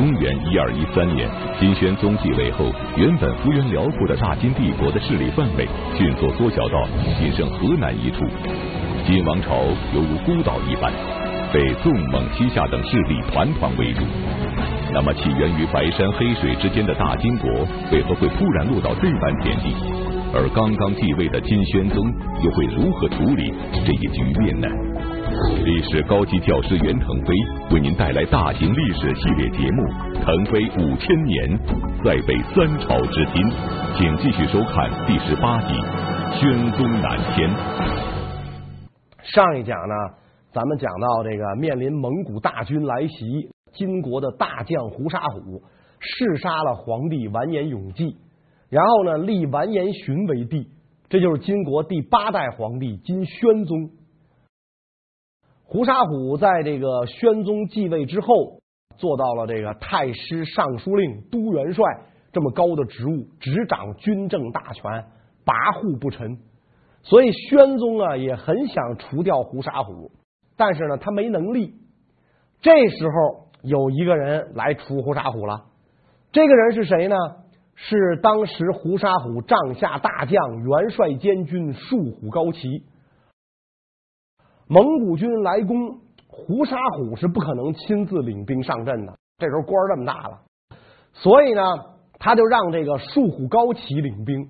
公元一二一三年，金宣宗继位后，原本幅员辽阔的大金帝国的势力范围迅速缩小到仅剩河南一处，金王朝犹如孤岛一般，被纵蒙西夏等势力团团围住。那么，起源于白山黑水之间的大金国，为何会突然落到这般田地？而刚刚继位的金宣宗又会如何处理这一局面呢？历史高级教师袁腾飞为您带来大型历史系列节目《腾飞五千年，在北三朝之今》，请继续收看第十八集《宣宗南迁》。上一讲呢，咱们讲到这个面临蒙古大军来袭，金国的大将胡沙虎弑杀了皇帝完颜永济，然后呢立完颜询为帝，这就是金国第八代皇帝金宣宗。胡沙虎在这个宣宗继位之后，做到了这个太师、尚书令、都元帅这么高的职务，执掌军政大权，跋扈不臣。所以宣宗啊也很想除掉胡沙虎，但是呢他没能力。这时候有一个人来除胡沙虎了，这个人是谁呢？是当时胡沙虎帐下大将、元帅监军术虎高齐。蒙古军来攻，胡沙虎是不可能亲自领兵上阵的。这时候官儿这么大了，所以呢，他就让这个术虎高齐领兵。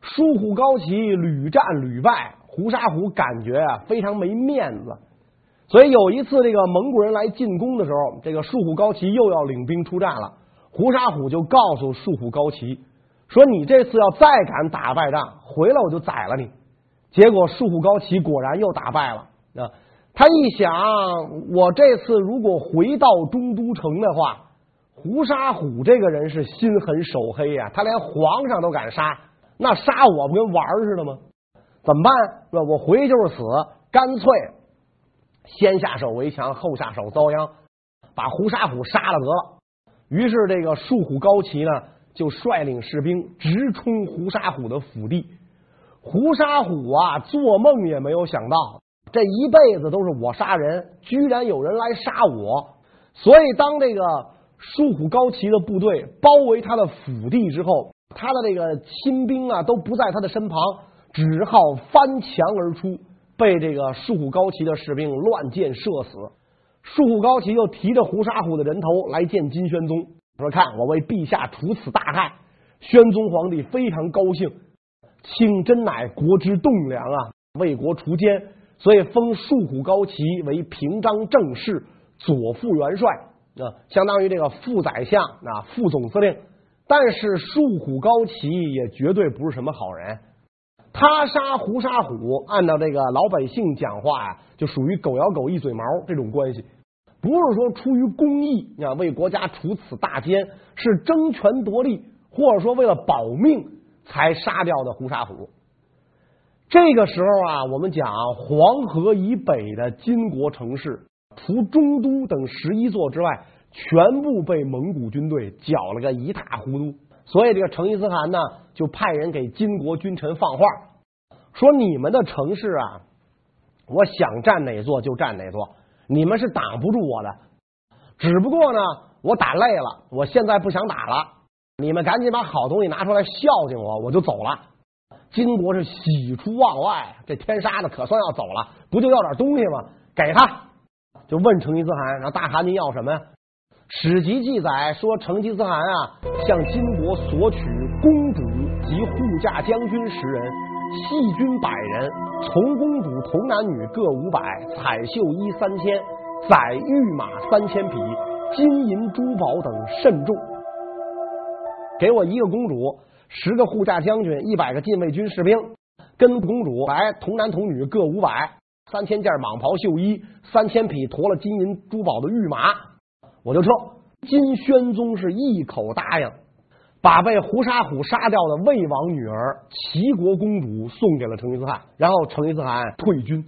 术虎高齐屡战屡败，胡沙虎感觉啊非常没面子。所以有一次这个蒙古人来进攻的时候，这个术虎高齐又要领兵出战了。胡沙虎就告诉术虎高齐说：“你这次要再敢打败仗，回来我就宰了你。”结果术虎高齐果然又打败了。啊，他一想，我这次如果回到中都城的话，胡沙虎这个人是心狠手黑呀，他连皇上都敢杀，那杀我不跟玩儿似的吗？怎么办？是吧？我回去就是死，干脆先下手为强，后下手遭殃，把胡沙虎杀了得了。于是这个术虎高齐呢，就率领士兵直冲胡沙虎的府邸。胡沙虎啊，做梦也没有想到。这一辈子都是我杀人，居然有人来杀我！所以当这个术虎高齐的部队包围他的府地之后，他的这个亲兵啊都不在他的身旁，只好翻墙而出，被这个术虎高齐的士兵乱箭射死。术虎高齐又提着胡沙虎的人头来见金宣宗，说：“看我为陛下除此大害。”宣宗皇帝非常高兴，卿真乃国之栋梁啊，为国除奸。所以封术虎高齐为平章政事、左副元帅啊，相当于这个副宰相啊、副总司令。但是术虎高齐也绝对不是什么好人，他杀胡沙虎，按照这个老百姓讲话呀，就属于狗咬狗、一嘴毛这种关系，不是说出于公义啊，为国家除此大奸，是争权夺利，或者说为了保命才杀掉的胡沙虎。这个时候啊，我们讲黄河以北的金国城市，除中都等十一座之外，全部被蒙古军队搅了个一塌糊涂。所以这个成吉思汗呢，就派人给金国君臣放话，说你们的城市啊，我想占哪座就占哪座，你们是挡不住我的。只不过呢，我打累了，我现在不想打了，你们赶紧把好东西拿出来孝敬我，我就走了。金国是喜出望外，这天杀的可算要走了，不就要点东西吗？给他，就问成吉思汗，然后大汗您要什么呀？史籍记载说，成吉思汗啊，向金国索取公主及护驾将军十人，细军百人，从公主童男女各五百，彩绣衣三千，载御马三千匹，金银珠宝等甚重。给我一个公主。十个护驾将军，一百个禁卫军士兵，跟公主来童男童女各五百，三千件蟒袍绣衣，三千匹驮了金银珠宝的御马，我就撤。金宣宗是一口答应，把被胡沙虎杀掉的魏王女儿齐国公主送给了成吉思汗，然后成吉思汗退军。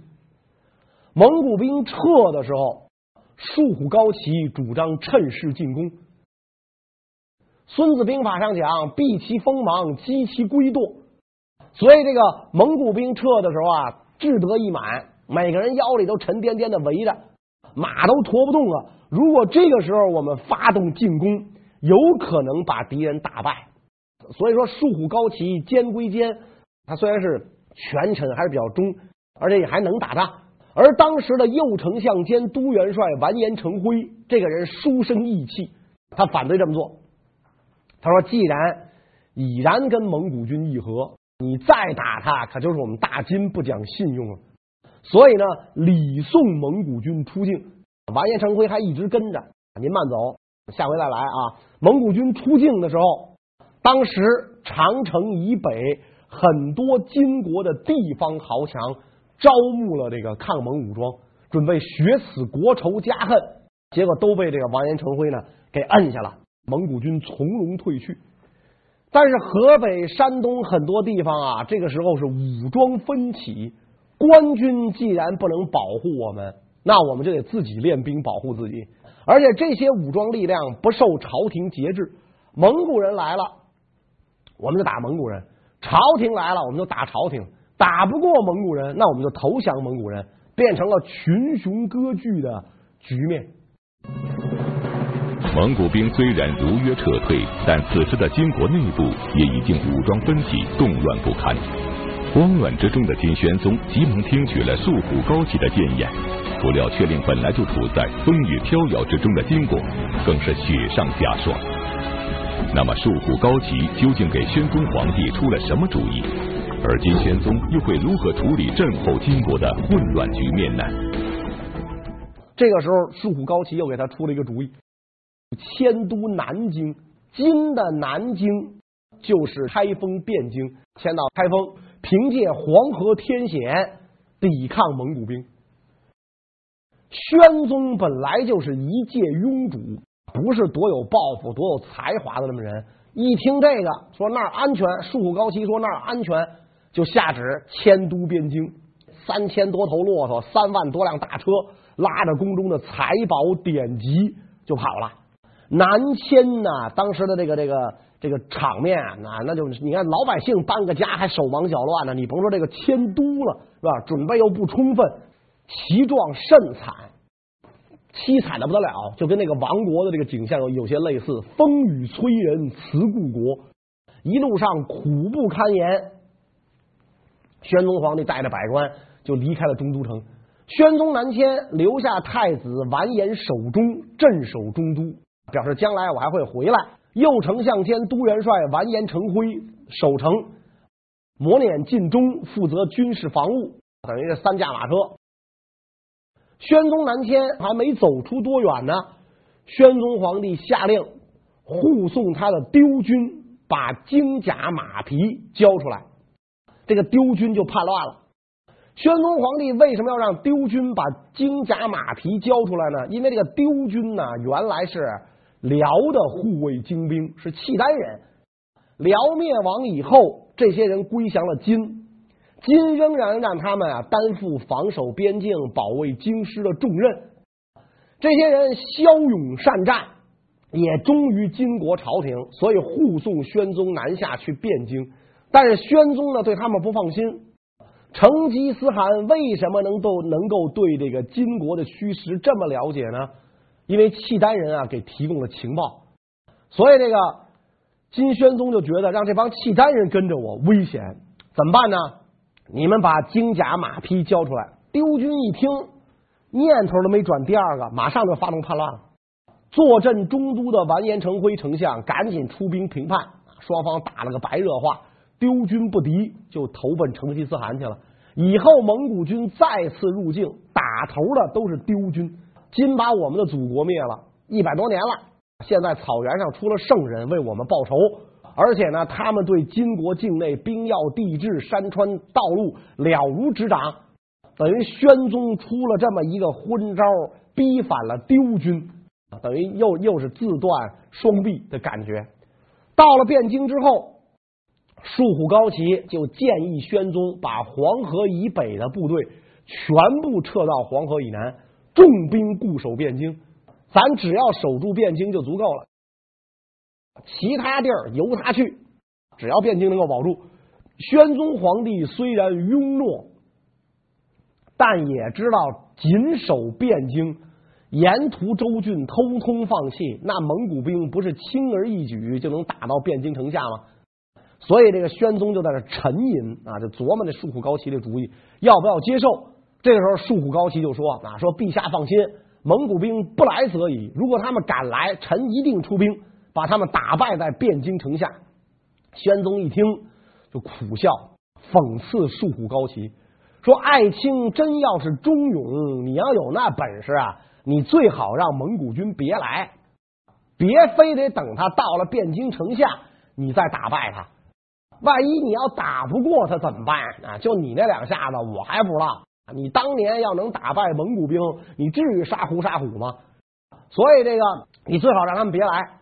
蒙古兵撤的时候，术虎高旗主张趁势进攻。孙子兵法上讲，避其锋芒，击其龟惰。所以这个蒙古兵撤的时候啊，志得意满，每个人腰里都沉甸甸的围着，马都驮不动了，如果这个时候我们发动进攻，有可能把敌人打败。所以说，树虎高旗奸归奸，他虽然是权臣，还是比较忠，而且也还能打仗。而当时的右丞相兼都元帅完颜成辉这个人书生意气，他反对这么做。他说：“既然已然跟蒙古军议和，你再打他，可就是我们大金不讲信用了。所以呢，礼送蒙古军出境。完颜成辉还一直跟着，您慢走，下回再来啊。蒙古军出境的时候，当时长城以北很多金国的地方豪强。”招募了这个抗蒙武装，准备雪此国仇家恨，结果都被这个完颜成辉呢给摁下了。蒙古军从容退去。但是河北、山东很多地方啊，这个时候是武装纷起，官军既然不能保护我们，那我们就得自己练兵保护自己。而且这些武装力量不受朝廷节制，蒙古人来了，我们就打蒙古人；朝廷来了，我们就打朝廷。打不过蒙古人，那我们就投降蒙古人，变成了群雄割据的局面。蒙古兵虽然如约撤退，但此时的金国内部也已经武装分起，动乱不堪。慌乱之中的金宣宗急忙听取了树虎高旗的谏言，不料却令本来就处在风雨飘摇之中的金国更是雪上加霜。那么树虎高旗究竟给宣宗皇帝出了什么主意？而金宣宗又会如何处理震后金国的混乱局面呢？这个时候，树虎高旗又给他出了一个主意：迁都南京。金的南京就是开封汴京，迁到开封，凭借黄河天险抵抗蒙古兵。宣宗本来就是一介庸主，不是多有抱负、多有才华的那么人。一听这个，说那儿安全，树高旗说那儿安全。就下旨迁都汴京，三千多头骆驼，三万多辆大车，拉着宫中的财宝典籍就跑了。南迁呐，当时的这个这个这个场面啊，那那就你看老百姓搬个家还手忙脚乱呢，你甭说这个迁都了，是吧？准备又不充分，其状甚惨，凄惨的不得了，就跟那个亡国的这个景象有有些类似。风雨催人辞故国，一路上苦不堪言。宣宗皇帝带着百官就离开了中都城。宣宗南迁，留下太子完颜守忠镇守中都，表示将来我还会回来。右丞相兼都元帅完颜成辉守城，磨碾尽忠，负责军事防务，等于是三驾马车。宣宗南迁还没走出多远呢，宣宗皇帝下令护送他的丢军把金甲马匹交出来。这个丢军就叛乱了。宣宗皇帝为什么要让丢军把金甲马匹交出来呢？因为这个丢军呢，原来是辽的护卫精兵，是契丹人。辽灭亡以后，这些人归降了金，金仍然让他们啊担负防守边境、保卫京师的重任。这些人骁勇善战，也忠于金国朝廷，所以护送宣宗南下去汴京。但是宣宗呢，对他们不放心。成吉思汗为什么能够能够对这个金国的虚实这么了解呢？因为契丹人啊给提供了情报，所以这个金宣宗就觉得让这帮契丹人跟着我危险，怎么办呢？你们把金甲马匹交出来。丢军一听，念头都没转第二个，马上就发动叛乱了。坐镇中都的完颜成辉丞相赶紧出兵平叛，双方打了个白热化。丢军不敌，就投奔成吉思汗去了。以后蒙古军再次入境，打头的都是丢军。金把我们的祖国灭了一百多年了，现在草原上出了圣人为我们报仇，而且呢，他们对金国境内兵要、地质、山川、道路了如指掌，等于宣宗出了这么一个昏招，逼反了丢军，等于又又是自断双臂的感觉。到了汴京之后。树虎高旗就建议宣宗把黄河以北的部队全部撤到黄河以南，重兵固守汴京。咱只要守住汴京就足够了，其他地儿由他去，只要汴京能够保住。宣宗皇帝虽然庸懦，但也知道谨守汴京沿途州郡通通放弃，那蒙古兵不是轻而易举就能打到汴京城下吗？所以这个宣宗就在这沉吟啊，就琢磨这束虎高齐的主意要不要接受。这个时候，束虎高齐就说啊，说陛下放心，蒙古兵不来则已，如果他们敢来，臣一定出兵把他们打败在汴京城下。宣宗一听就苦笑，讽刺束虎高齐说：“爱卿真要是忠勇，你要有那本事啊，你最好让蒙古军别来，别非得等他到了汴京城下，你再打败他。万一你要打不过他怎么办啊？就你那两下子，我还不知道。你当年要能打败蒙古兵，你至于杀胡杀虎吗？所以这个，你最好让他们别来。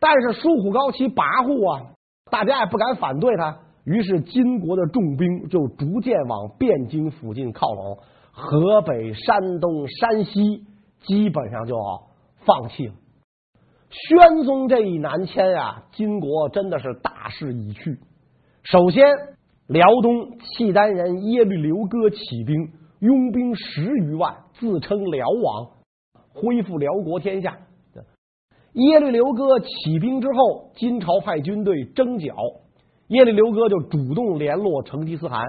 但是束虎高齐跋扈啊。”大家也不敢反对他，于是金国的重兵就逐渐往汴京附近靠拢，河北、山东、山西基本上就放弃了。宣宗这一南迁啊，金国真的是大势已去。首先，辽东契丹人耶律刘哥起兵，拥兵十余万，自称辽王，恢复辽国天下。耶律刘哥起兵之后，金朝派军队征剿，耶律刘哥就主动联络成吉思汗，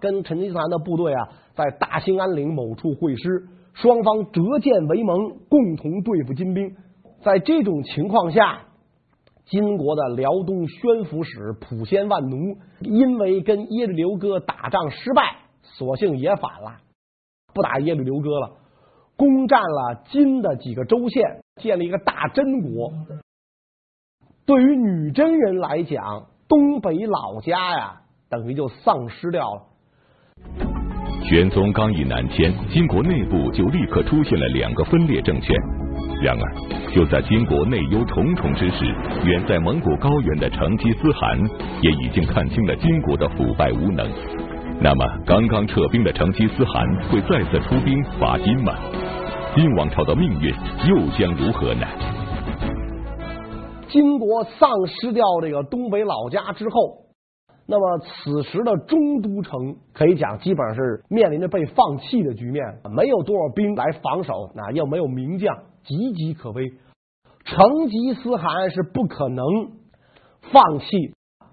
跟成吉思汗的部队啊，在大兴安岭某处会师，双方折剑为盟，共同对付金兵。在这种情况下，金国的辽东宣抚使普先万奴，因为跟耶律刘哥打仗失败，索性也反了，不打耶律刘哥了。攻占了金的几个州县，建立一个大真国。对于女真人来讲，东北老家呀，等于就丧失掉了。玄宗刚一南迁，金国内部就立刻出现了两个分裂政权。然而，就在金国内忧重重之时，远在蒙古高原的成吉思汗也已经看清了金国的腐败无能。那么，刚刚撤兵的成吉思汗会再次出兵伐金吗？金王朝的命运又将如何呢？金国丧失掉这个东北老家之后，那么此时的中都城可以讲基本上是面临着被放弃的局面，没有多少兵来防守，啊又没有名将，岌岌可危。成吉思汗是不可能放弃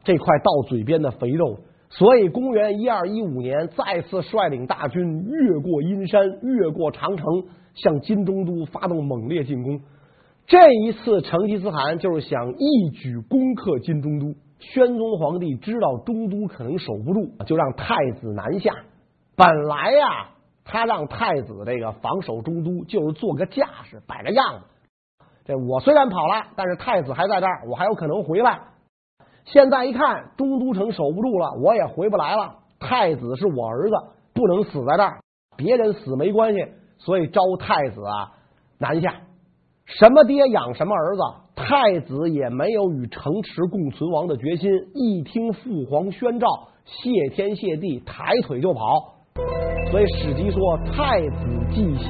这块到嘴边的肥肉。所以，公元一二一五年，再次率领大军越过阴山，越过长城，向金中都发动猛烈进攻。这一次，成吉思汗就是想一举攻克金中都。宣宗皇帝知道中都可能守不住，就让太子南下。本来呀，他让太子这个防守中都，就是做个架势，摆个样子。这我虽然跑了，但是太子还在这儿，我还有可能回来。现在一看，中都城守不住了，我也回不来了。太子是我儿子，不能死在这儿，别人死没关系，所以招太子啊南下。什么爹养什么儿子，太子也没有与城池共存亡的决心。一听父皇宣诏，谢天谢地，抬腿就跑。所以史记说，太子既行，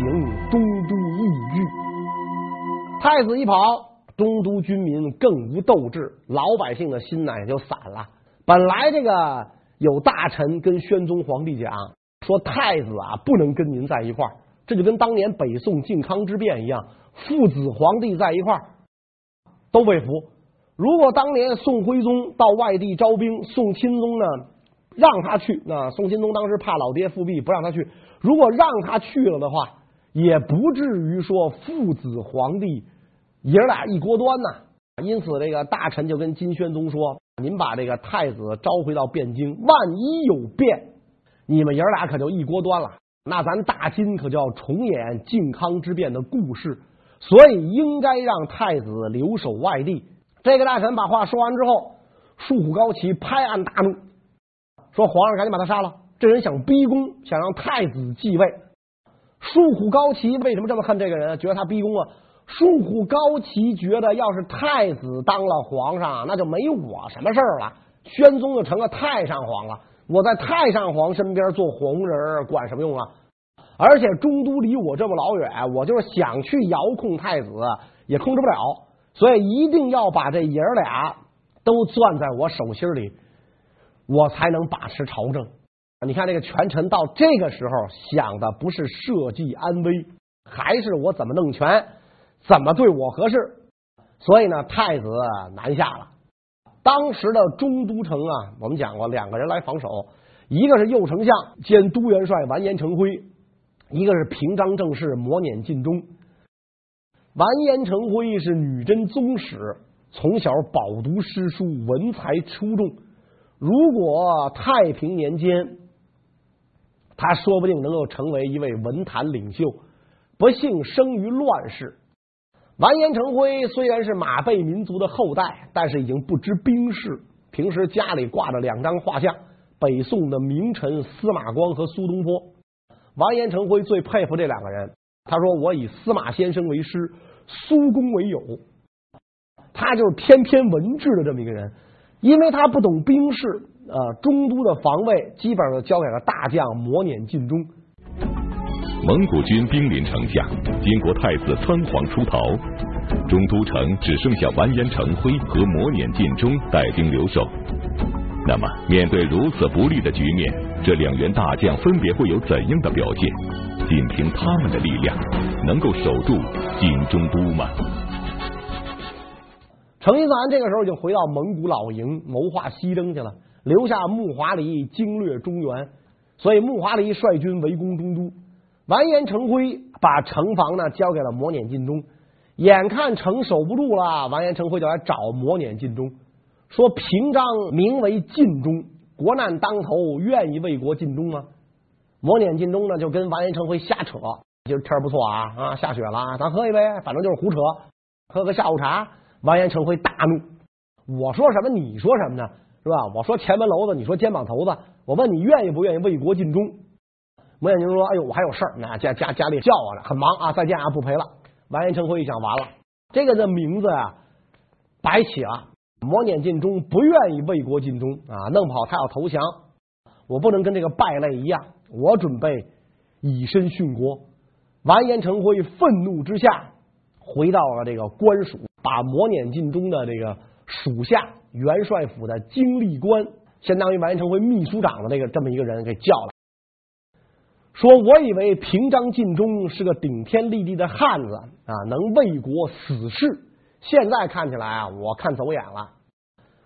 中都亦惧。太子一跑。中都军民更无斗志，老百姓的心呢也就散了。本来这个有大臣跟宣宗皇帝讲说，太子啊不能跟您在一块儿，这就跟当年北宋靖康之变一样，父子皇帝在一块儿都被俘。如果当年宋徽宗到外地招兵，宋钦宗呢让他去，那宋钦宗当时怕老爹复辟，不让他去。如果让他去了的话，也不至于说父子皇帝。爷儿俩一锅端呐，因此这个大臣就跟金宣宗说：“您把这个太子召回到汴京，万一有变，你们爷儿俩可就一锅端了。那咱大金可就要重演靖康之变的故事，所以应该让太子留守外地。”这个大臣把话说完之后，束虎高齐拍案大怒，说：“皇上赶紧把他杀了！这人想逼宫，想让太子继位。”束虎高齐为什么这么恨这个人？觉得他逼宫啊？束虎高齐觉得，要是太子当了皇上，那就没我什么事儿了。宣宗就成了太上皇了。我在太上皇身边做红人，管什么用啊？而且中都离我这么老远，我就是想去遥控太子，也控制不了。所以一定要把这爷儿俩都攥在我手心里，我才能把持朝政。你看这个权臣到这个时候想的不是社稷安危。还是我怎么弄权，怎么对我合适？所以呢，太子南下了。当时的中都城啊，我们讲过，两个人来防守，一个是右丞相兼都元帅完颜成辉，一个是平章政事磨碾尽忠。完颜成辉是女真宗室，从小饱读诗书，文才出众。如果太平年间，他说不定能够成为一位文坛领袖。不幸生于乱世。完颜成辉虽然是马背民族的后代，但是已经不知兵事。平时家里挂着两张画像，北宋的名臣司马光和苏东坡。完颜成辉最佩服这两个人。他说：“我以司马先生为师，苏公为友。”他就是翩翩文治的这么一个人。因为他不懂兵事，呃，中都的防卫基本上交给了大将磨碾尽忠。蒙古军兵临城下，金国太子仓皇出逃，中都城只剩下完颜成辉和磨碾尽忠带兵留守。那么，面对如此不利的局面，这两员大将分别会有怎样的表现？仅凭他们的力量，能够守住晋中都吗？成吉思汗这个时候就回到蒙古老营谋划西征去了，留下木华黎经略中原，所以木华黎率军围攻中都。完颜成辉把城防呢交给了磨碾尽忠，眼看城守不住了，完颜成辉就来找磨碾尽忠，说平章名为尽忠，国难当头，愿意为国尽忠吗？磨碾尽忠呢就跟完颜成辉瞎扯，今儿天儿不错啊啊，下雪了，咱喝一杯，反正就是胡扯，喝个下午茶。完颜成辉大怒，我说什么你说什么呢？是吧？我说前门楼子，你说肩膀头子，我问你愿意不愿意为国尽忠？磨碾尽忠说：“哎呦，我还有事儿，那家家家里叫我呢，很忙啊，再见啊，不陪了。”完颜成辉一想，完了，这个的名字啊，白起了。磨碾尽忠不愿意为国尽忠啊，弄不好他要投降，我不能跟这个败类一样，我准备以身殉国。完颜成辉愤怒之下，回到了这个官署，把磨碾尽忠的这个属下元帅府的经历官，相当于完颜成辉秘书长的这个这么一个人给叫了。说，我以为平章尽忠是个顶天立地的汉子啊，能为国死士。现在看起来啊，我看走眼了。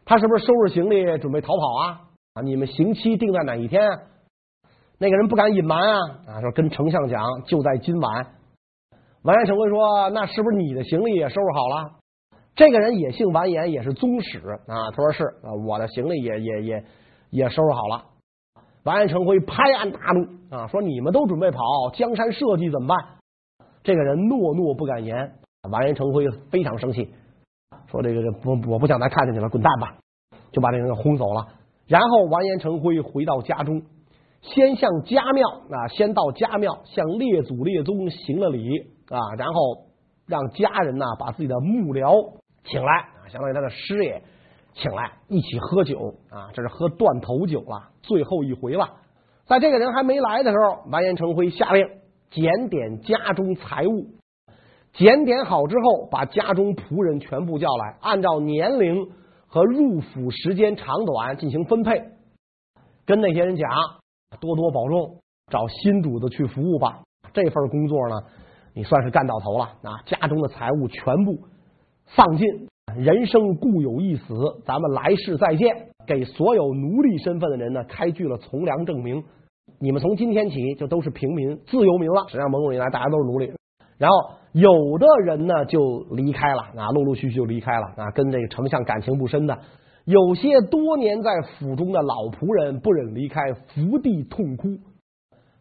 他是不是收拾行李准备逃跑啊？啊，你们刑期定在哪一天？那个人不敢隐瞒啊，啊，说跟丞相讲，就在今晚。完颜成辉说，那是不是你的行李也收拾好了？这个人也姓完颜，也是宗室啊。他说是，啊，我的行李也也也也收拾好了。完颜成辉拍案大怒啊，说你们都准备跑，江山社稷怎么办？这个人诺诺不敢言。完颜成辉非常生气，说这个这不我不想再看见你了，滚蛋吧！就把这个人轰走了。然后完颜成辉回到家中，先向家庙啊，先到家庙向列祖列宗行了礼啊，然后让家人呐把自己的幕僚请来啊，相当于他的师爷。请来一起喝酒啊，这是喝断头酒了，最后一回了。在这个人还没来的时候，完颜成辉下令检点家中财物，检点好之后，把家中仆人全部叫来，按照年龄和入府时间长短进行分配，跟那些人讲，多多保重，找新主子去服务吧。这份工作呢，你算是干到头了啊！家中的财物全部丧尽。人生固有一死，咱们来世再见。给所有奴隶身份的人呢，开具了从良证明。你们从今天起就都是平民、自由民了。实际上，蒙古以来大家都是奴隶。然后有的人呢就离开了，啊，陆陆续续就离开了啊，跟这个丞相感情不深的，有些多年在府中的老仆人不忍离开，伏地痛哭。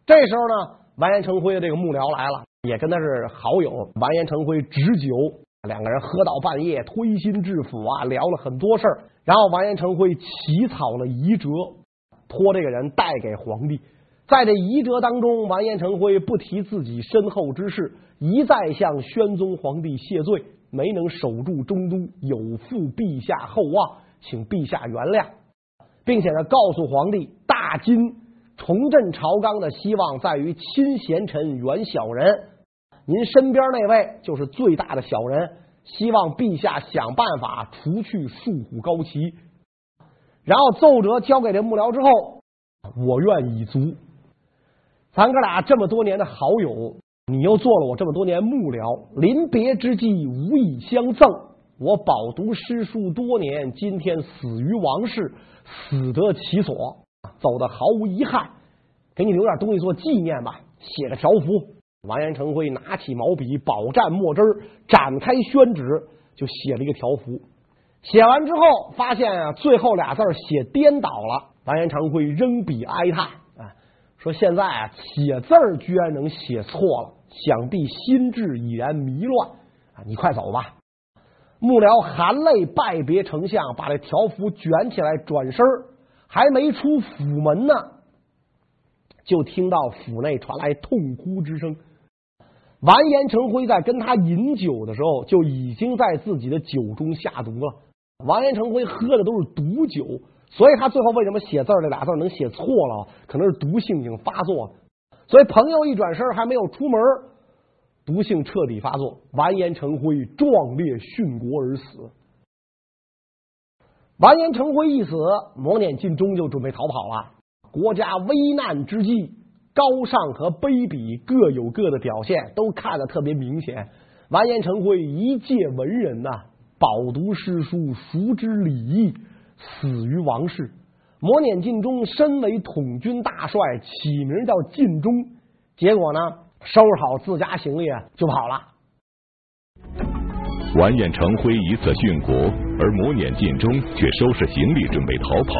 这时候呢，完颜成辉的这个幕僚来了，也跟他是好友。完颜成辉执酒。两个人喝到半夜，推心置腹啊，聊了很多事儿。然后完颜成辉起草了遗折，托这个人带给皇帝。在这遗折当中，完颜成辉不提自己身后之事，一再向宣宗皇帝谢罪，没能守住中都，有负陛下厚望，请陛下原谅，并且呢，告诉皇帝，大金重振朝纲的希望在于亲贤臣，远小人。您身边那位就是最大的小人，希望陛下想办法除去树虎高旗。然后奏折交给这幕僚之后，我愿已足。咱哥俩这么多年的好友，你又做了我这么多年幕僚，临别之际无以相赠。我饱读诗书多年，今天死于王室，死得其所，走得毫无遗憾，给你留点东西做纪念吧。写个条幅，完颜成辉拿起毛笔，饱蘸墨汁，展开宣纸，就写了一个条幅。写完之后，发现啊，最后俩字写颠倒了。完颜成辉扔笔哀叹，说现在啊，写字居然能写错了，想必心智已然迷乱啊！你快走吧。幕僚含泪拜别丞相，把这条幅卷起来，转身还没出府门呢，就听到府内传来痛哭之声。完颜成辉在跟他饮酒的时候，就已经在自己的酒中下毒了。完颜成辉喝的都是毒酒，所以他最后为什么写字这俩字能写错了？可能是毒性已经发作了。所以朋友一转身还没有出门，毒性彻底发作，完颜成辉壮烈殉国而死。完颜成辉一死，摩輦尽忠就准备逃跑了。国家危难之际，高尚和卑鄙各有各的表现，都看得特别明显。完颜成辉一介文人呐、饱读诗书，熟知礼义，死于王室。摩輦尽忠身为统军大帅，起名叫尽忠，结果呢？收拾好自家行李就跑了。完颜成辉以此殉国，而摩輦尽忠却收拾行李准备逃跑。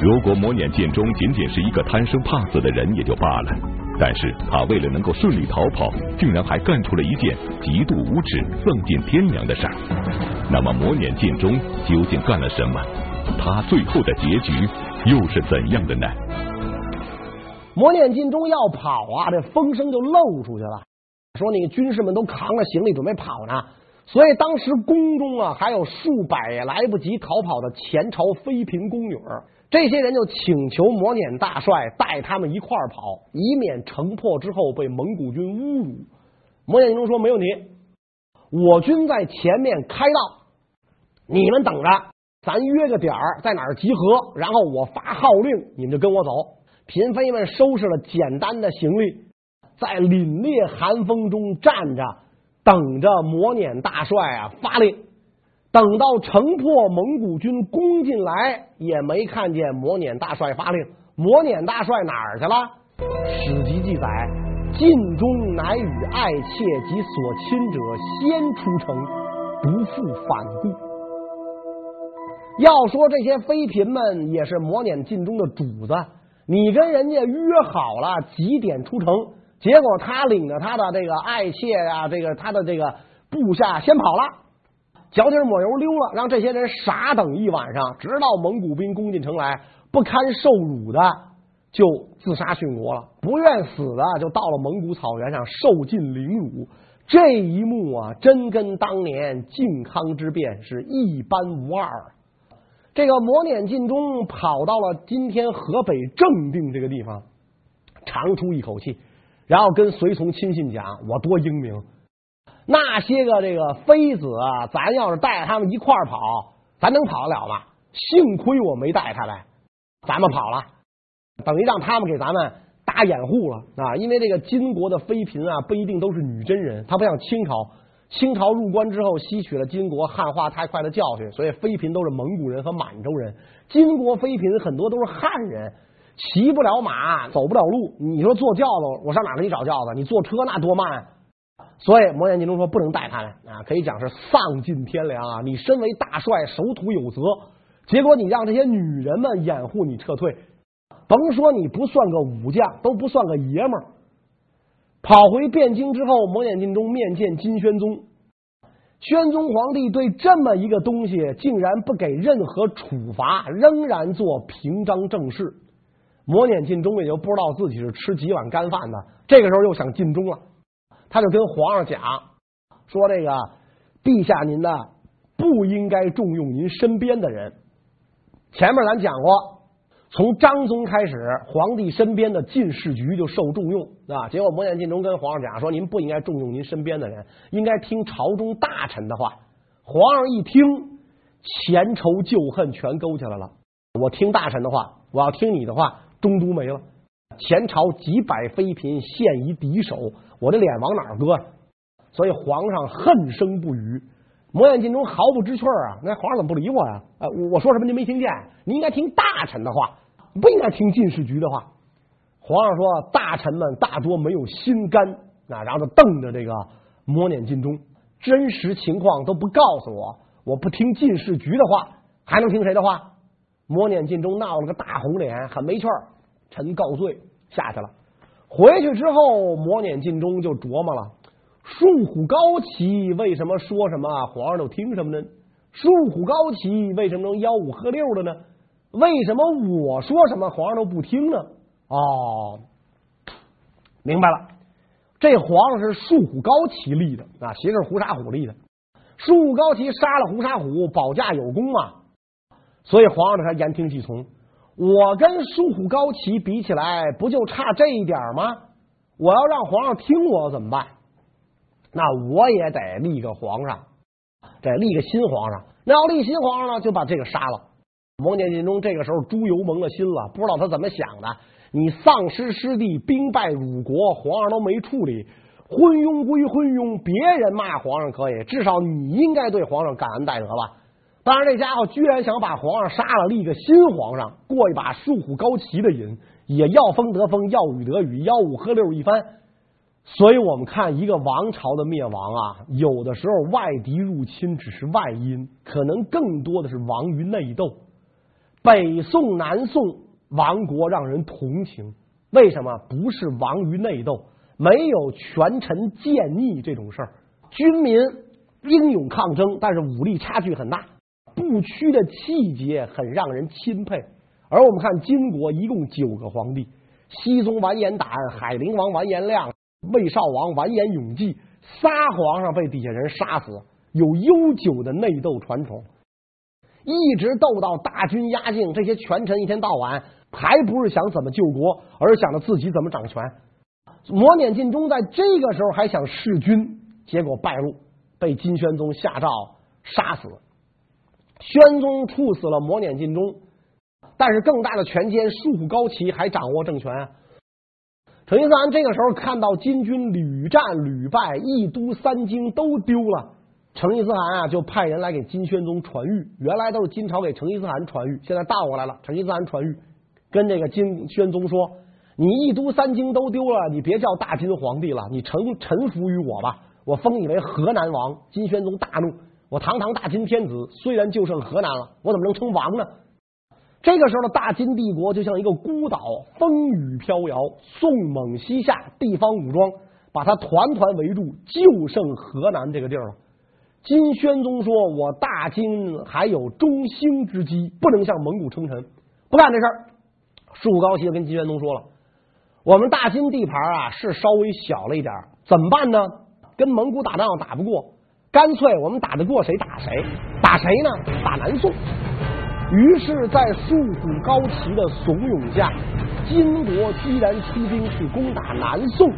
如果摩輦尽忠仅仅是一个贪生怕死的人也就罢了，但是他为了能够顺利逃跑，竟然还干出了一件极度无耻、丧尽天良的事儿。那么摩輦尽忠究竟干了什么？他最后的结局又是怎样的呢？摩輦尽忠要跑啊，这风声就漏出去了，说那个军士们都扛着行李准备跑呢。所以当时宫中啊，还有数百来不及逃跑的前朝妃嫔宫女，这些人就请求摩輦大帅带他们一块儿跑，以免城破之后被蒙古军侮辱。摩輦尽忠说没问题，我军在前面开道，你们等着，咱约个点儿在哪儿集合，然后我发号令，你们就跟我走。嫔妃们收拾了简单的行李，在凛冽寒风中站着，等着摩輦大帅啊发令。等到城破，蒙古军攻进来，也没看见摩輦大帅发令。摩輦大帅哪儿去了？史籍记载，晋忠乃与爱妾及所亲者先出城，不复返顾。要说这些妃嫔们，也是磨碾尽忠的主子。你跟人家约好了几点出城，结果他领着他的这个爱妾啊，这个他的这个部下先跑了，脚底抹油溜了，让这些人傻等一晚上，直到蒙古兵攻进城来，不堪受辱的就自杀殉国了，不愿死的就到了蒙古草原上受尽凌辱。这一幕啊，真跟当年靖康之变是一般无二。这个摩輦尽忠跑到了今天河北正定这个地方，长出一口气，然后跟随从亲信讲：“我多英明！那些个这个妃子啊，咱要是带着他们一块儿跑，咱能跑得了吗？幸亏我没带他来，咱们跑了，等于让他们给咱们打掩护了啊！因为这个金国的妃嫔啊，不一定都是女真人，他不像清朝。”清朝入关之后，吸取了金国汉化太快的教训，所以妃嫔都是蒙古人和满洲人。金国妃嫔很多都是汉人，骑不了马，走不了路。你说坐轿子，我上哪给你找轿子？你坐车那多慢。所以摩輦尽忠说不能带他们啊，可以讲是丧尽天良啊！你身为大帅，守土有责，结果你让这些女人们掩护你撤退，甭说你不算个武将，都不算个爷们儿。跑回汴京之后，摩輦尽忠面见金宣宗。宣宗皇帝对这么一个东西，竟然不给任何处罚，仍然做平章政事。摩輦尽忠也就不知道自己是吃几碗干饭的。这个时候又想尽忠了，他就跟皇上讲说：“这个陛下您呢，不应该重用您身边的人。前面咱讲过。”从张宗开始，皇帝身边的进士局就受重用啊。结果摩輦尽忠跟皇上讲说：“您不应该重用您身边的人，应该听朝中大臣的话。”皇上一听，前仇旧恨全勾起来了。我听大臣的话，我要听你的话，中都没了。前朝几百妃嫔陷于敌手，我这脸往哪搁？所以皇上恨声不语。摩念尽忠毫不知趣啊！那皇上怎么不理我呀？呃，我说什么您没听见？您应该听大臣的话，不应该听进士局的话。皇上说，大臣们大多没有心肝啊，然后就瞪着这个摩念尽忠，真实情况都不告诉我，我不听进士局的话，还能听谁的话？摩念尽忠闹了个大红脸，很没趣儿。臣告罪，下去了。回去之后，摩念尽忠就琢磨了。竖虎高旗，为什么说什么皇上都听什么呢？竖虎高旗为什么能吆五喝六的呢？为什么我说什么皇上都不听呢？哦，明白了，这皇上是竖虎高旗立的啊，其实是胡沙虎立的。竖虎高旗杀了胡沙虎，保驾有功嘛，所以皇上才言听计从。我跟竖虎高旗比起来，不就差这一点吗？我要让皇上听我怎么办？那我也得立个皇上，得立个新皇上。那要立新皇上呢，就把这个杀了。摩念尽忠这个时候猪油蒙了心了，不知道他怎么想的。你丧失失地，兵败辱国，皇上都没处理，昏庸归昏庸，别人骂皇上可以，至少你应该对皇上感恩戴德吧。当然，这家伙居然想把皇上杀了，立个新皇上，过一把竖虎高旗的瘾，也要风得风，要雨得雨，吆五喝六一番。所以我们看一个王朝的灭亡啊，有的时候外敌入侵只是外因，可能更多的是亡于内斗。北宋、南宋亡国让人同情，为什么？不是亡于内斗，没有权臣建逆这种事儿，军民英勇抗争，但是武力差距很大，不屈的气节很让人钦佩。而我们看金国一共九个皇帝：熹宗完颜胆、海陵王完颜亮。魏少王完颜永济，仨皇上被底下人杀死，有悠久的内斗传统，一直斗到大军压境，这些权臣一天到晚还不是想怎么救国，而想着自己怎么掌权。摩念尽忠在这个时候还想弑君，结果败露，被金宣宗下诏杀死。宣宗处死了摩念尽忠，但是更大的权奸束虎高旗还掌握政权。成吉思汗这个时候看到金军屡战屡败，一都三京都丢了，成吉思汗啊就派人来给金宣宗传谕。原来都是金朝给成吉思汗传谕，现在倒过来了，成吉思汗传谕，跟这个金宣宗说：“你一都三京都丢了，你别叫大金皇帝了，你臣臣服于我吧，我封你为河南王。”金宣宗大怒：“我堂堂大金天子，虽然就剩河南了，我怎么能称王呢？”这个时候的大金帝国就像一个孤岛，风雨飘摇。宋蒙西夏，地方武装把他团团围住，就剩河南这个地儿了。金宣宗说：“我大金还有中兴之机，不能向蒙古称臣，不干这事儿。”竖虎高齐就跟金宣宗说了：“我们大金地盘啊是稍微小了一点，怎么办呢？跟蒙古打仗打不过，干脆我们打得过谁打谁，打谁呢？打南宋。”于是，在竖虎高齐的怂恿下，金国居然出兵去攻打南宋，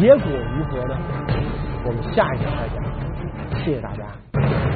结果如何呢？我们下一讲再讲。谢谢大家。